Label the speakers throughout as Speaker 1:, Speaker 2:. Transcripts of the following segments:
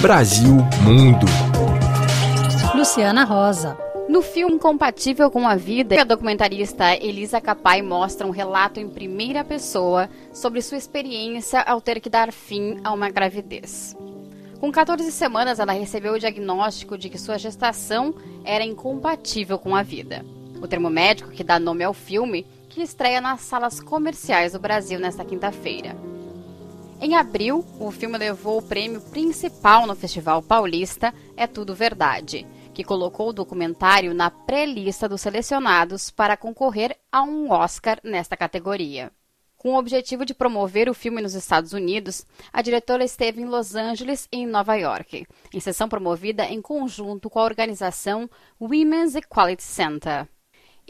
Speaker 1: Brasil Mundo.
Speaker 2: Luciana Rosa.
Speaker 3: No filme Compatível com a Vida, a documentarista Elisa Capai mostra um relato em primeira pessoa sobre sua experiência ao ter que dar fim a uma gravidez. Com 14 semanas, ela recebeu o diagnóstico de que sua gestação era incompatível com a vida. O termo médico que dá nome ao filme, que estreia nas salas comerciais do Brasil nesta quinta-feira. Em abril, o filme levou o prêmio principal no Festival Paulista É Tudo Verdade, que colocou o documentário na pré-lista dos selecionados para concorrer a um Oscar nesta categoria. Com o objetivo de promover o filme nos Estados Unidos, a diretora esteve em Los Angeles e em Nova York, em sessão promovida em conjunto com a organização Women's Equality Center.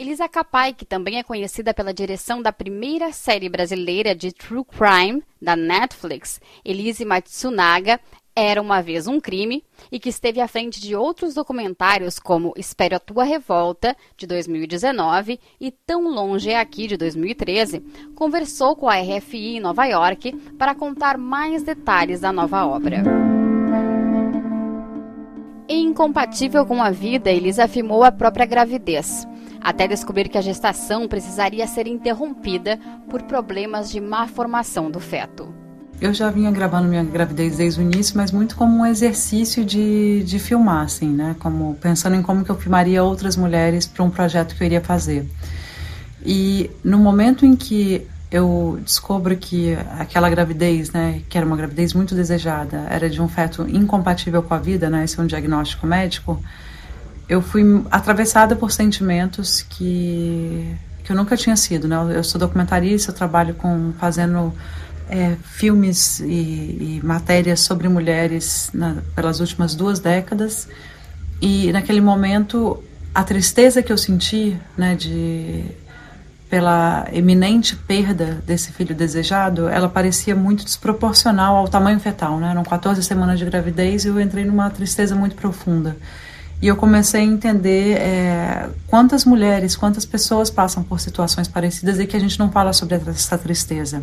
Speaker 3: Elisa Capai, que também é conhecida pela direção da primeira série brasileira de True Crime da Netflix, Elise Matsunaga, era uma vez um crime e que esteve à frente de outros documentários como Espero a Tua Revolta, de 2019, e Tão Longe é Aqui, de 2013, conversou com a RFI em Nova York para contar mais detalhes da nova obra. Incompatível com a vida, Elisa afirmou a própria gravidez até descobrir que a gestação precisaria ser interrompida por problemas de má formação do feto.
Speaker 4: Eu já vinha gravando minha gravidez desde o início, mas muito como um exercício de, de filmar, assim, né? Como pensando em como que eu filmaria outras mulheres para um projeto que eu iria fazer. E no momento em que eu descubro que aquela gravidez, né, que era uma gravidez muito desejada, era de um feto incompatível com a vida, né? Esse é um diagnóstico médico eu fui atravessada por sentimentos que, que eu nunca tinha sido, né? Eu sou documentarista, eu trabalho com fazendo é, filmes e, e, matérias sobre mulheres na, pelas últimas duas décadas e naquele momento a tristeza que eu senti, né, de pela eminente perda desse filho desejado, ela parecia muito desproporcional ao tamanho fetal, né? Eram 14 semanas de gravidez e eu entrei numa tristeza muito profunda. E eu comecei a entender é, quantas mulheres, quantas pessoas passam por situações parecidas e que a gente não fala sobre essa tristeza.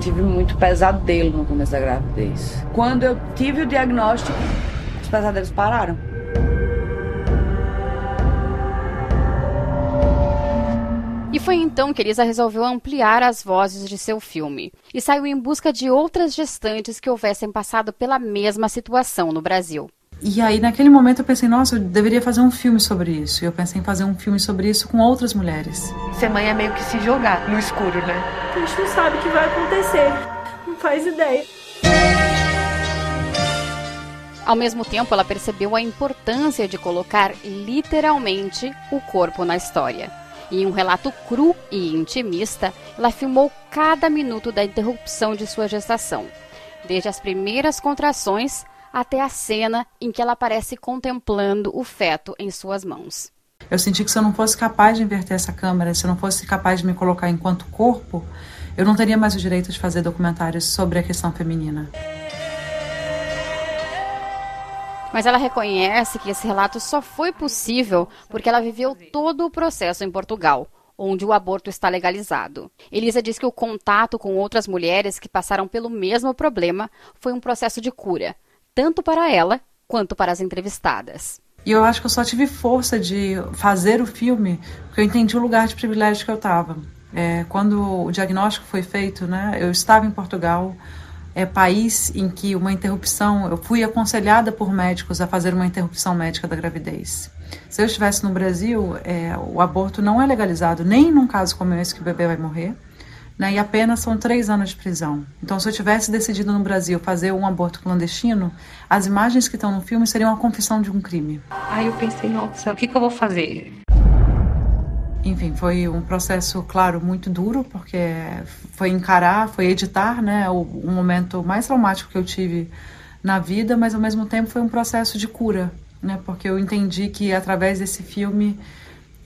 Speaker 5: Tive muito pesadelo no começo da gravidez. Quando eu tive o diagnóstico, os pesadelos pararam.
Speaker 3: E foi então que Elisa resolveu ampliar as vozes de seu filme e saiu em busca de outras gestantes que houvessem passado pela mesma situação no Brasil.
Speaker 4: E aí, naquele momento, eu pensei, nossa, eu deveria fazer um filme sobre isso. E eu pensei em fazer um filme sobre isso com outras mulheres.
Speaker 6: Ser mãe é meio que se jogar no escuro, né?
Speaker 7: A gente não sabe o que vai acontecer. Não faz ideia.
Speaker 3: Ao mesmo tempo, ela percebeu a importância de colocar literalmente o corpo na história. E em um relato cru e intimista, ela filmou cada minuto da interrupção de sua gestação, desde as primeiras contrações até a cena em que ela aparece contemplando o feto em suas mãos.
Speaker 4: Eu senti que se eu não fosse capaz de inverter essa câmera, se eu não fosse capaz de me colocar enquanto corpo, eu não teria mais o direito de fazer documentários sobre a questão feminina.
Speaker 3: Mas ela reconhece que esse relato só foi possível porque ela viveu todo o processo em Portugal, onde o aborto está legalizado. Elisa diz que o contato com outras mulheres que passaram pelo mesmo problema foi um processo de cura, tanto para ela quanto para as entrevistadas.
Speaker 4: E eu acho que eu só tive força de fazer o filme porque eu entendi o lugar de privilégio que eu estava. É, quando o diagnóstico foi feito, né, eu estava em Portugal, é país em que uma interrupção, eu fui aconselhada por médicos a fazer uma interrupção médica da gravidez. Se eu estivesse no Brasil, é, o aborto não é legalizado, nem num caso como esse que o bebê vai morrer né, e apenas são três anos de prisão. Então, se eu tivesse decidido no Brasil fazer um aborto clandestino, as imagens que estão no filme seriam a confissão de um crime.
Speaker 6: Aí eu pensei, nossa, o que, que eu vou fazer?
Speaker 4: Enfim, foi um processo, claro, muito duro, porque foi encarar, foi editar, né, o, o momento mais traumático que eu tive na vida, mas ao mesmo tempo foi um processo de cura, né, porque eu entendi que através desse filme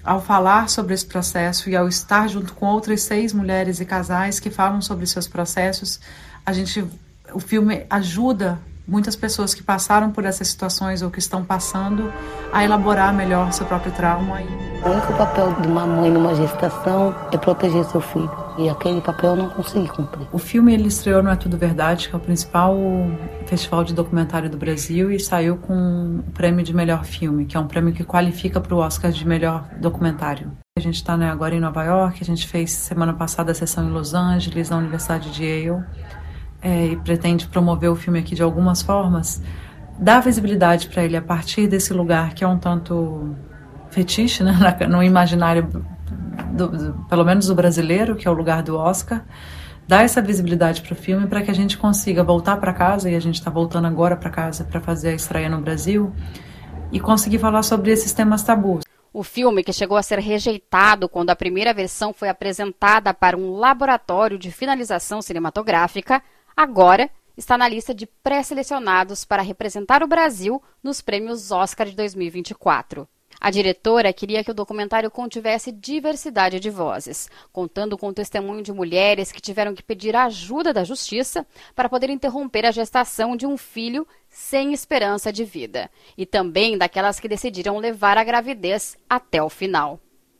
Speaker 4: ao falar sobre esse processo e ao estar junto com outras seis mulheres e casais que falam sobre seus processos, a gente, o filme ajuda muitas pessoas que passaram por essas situações ou que estão passando a elaborar melhor seu próprio trauma.
Speaker 8: O único papel de uma mãe numa gestação é proteger seu filho.
Speaker 1: E aquele papel eu não consegui cumprir.
Speaker 4: O filme ele estreou no É Tudo Verdade, que é o principal festival de documentário do Brasil, e saiu com o prêmio de melhor filme, que é um prêmio que qualifica para o Oscar de melhor documentário. A gente está né, agora em Nova York, a gente fez semana passada a sessão em Los Angeles, na Universidade de Yale, é, e pretende promover o filme aqui de algumas formas, dar visibilidade para ele a partir desse lugar que é um tanto fetiche, né, no imaginário do, pelo menos do brasileiro, que é o lugar do Oscar, dar essa visibilidade para o filme para que a gente consiga voltar para casa, e a gente está voltando agora para casa para fazer a estreia no Brasil, e conseguir falar sobre esses temas tabus.
Speaker 3: O filme, que chegou a ser rejeitado quando a primeira versão foi apresentada para um laboratório de finalização cinematográfica, agora está na lista de pré-selecionados para representar o Brasil nos prêmios Oscar de 2024. A diretora queria que o documentário contivesse diversidade de vozes, contando com o testemunho de mulheres que tiveram que pedir ajuda da justiça para poder interromper a gestação de um filho sem esperança de vida, e também daquelas que decidiram levar a gravidez até o final.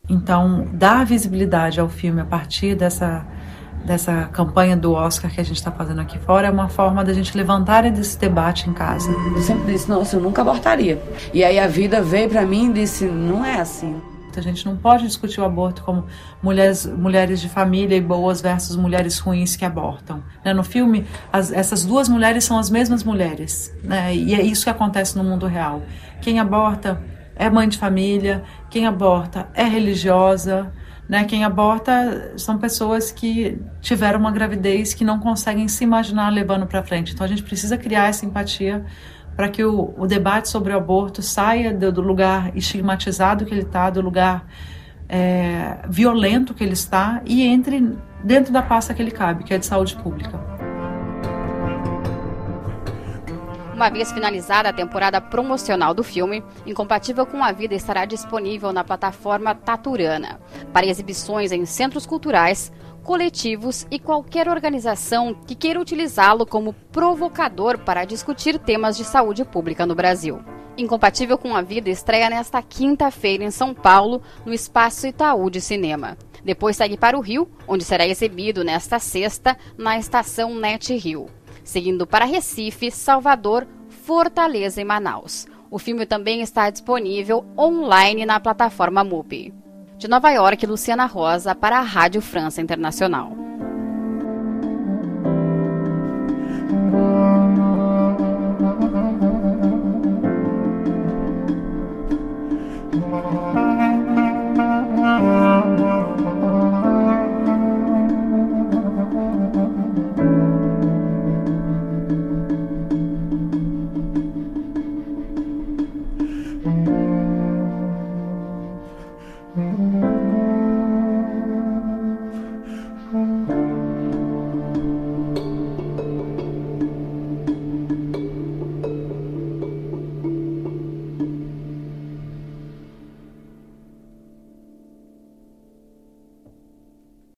Speaker 4: Então, dar visibilidade ao filme a partir dessa dessa campanha do Oscar que a gente está fazendo aqui fora é uma forma da gente levantar esse debate em casa.
Speaker 5: Eu sempre disse, nossa, eu nunca abortaria. E aí a vida veio para mim e disse, não é assim.
Speaker 4: A gente não pode discutir o aborto como mulheres, mulheres de família e boas versus mulheres ruins que abortam. Né? No filme, as, essas duas mulheres são as mesmas mulheres. Né? E é isso que acontece no mundo real. Quem aborta é mãe de família, quem aborta é religiosa, né? Quem aborta são pessoas que tiveram uma gravidez que não conseguem se imaginar levando para frente. Então a gente precisa criar essa empatia para que o, o, debate sobre o aborto saia do, do lugar estigmatizado que ele está, do lugar é, violento que ele está e entre dentro da pasta que ele cabe, que é de saúde pública.
Speaker 3: Uma vez finalizada a temporada promocional do filme, Incompatível com a Vida estará disponível na plataforma Taturana para exibições em centros culturais, coletivos e qualquer organização que queira utilizá-lo como provocador para discutir temas de saúde pública no Brasil. Incompatível com a Vida estreia nesta quinta-feira em São Paulo, no Espaço Itaú de Cinema. Depois segue para o Rio, onde será exibido nesta sexta na estação Net Rio seguindo para Recife, Salvador, Fortaleza e Manaus. O filme também está disponível online na plataforma MUBI. De Nova York, Luciana Rosa para a Rádio França Internacional.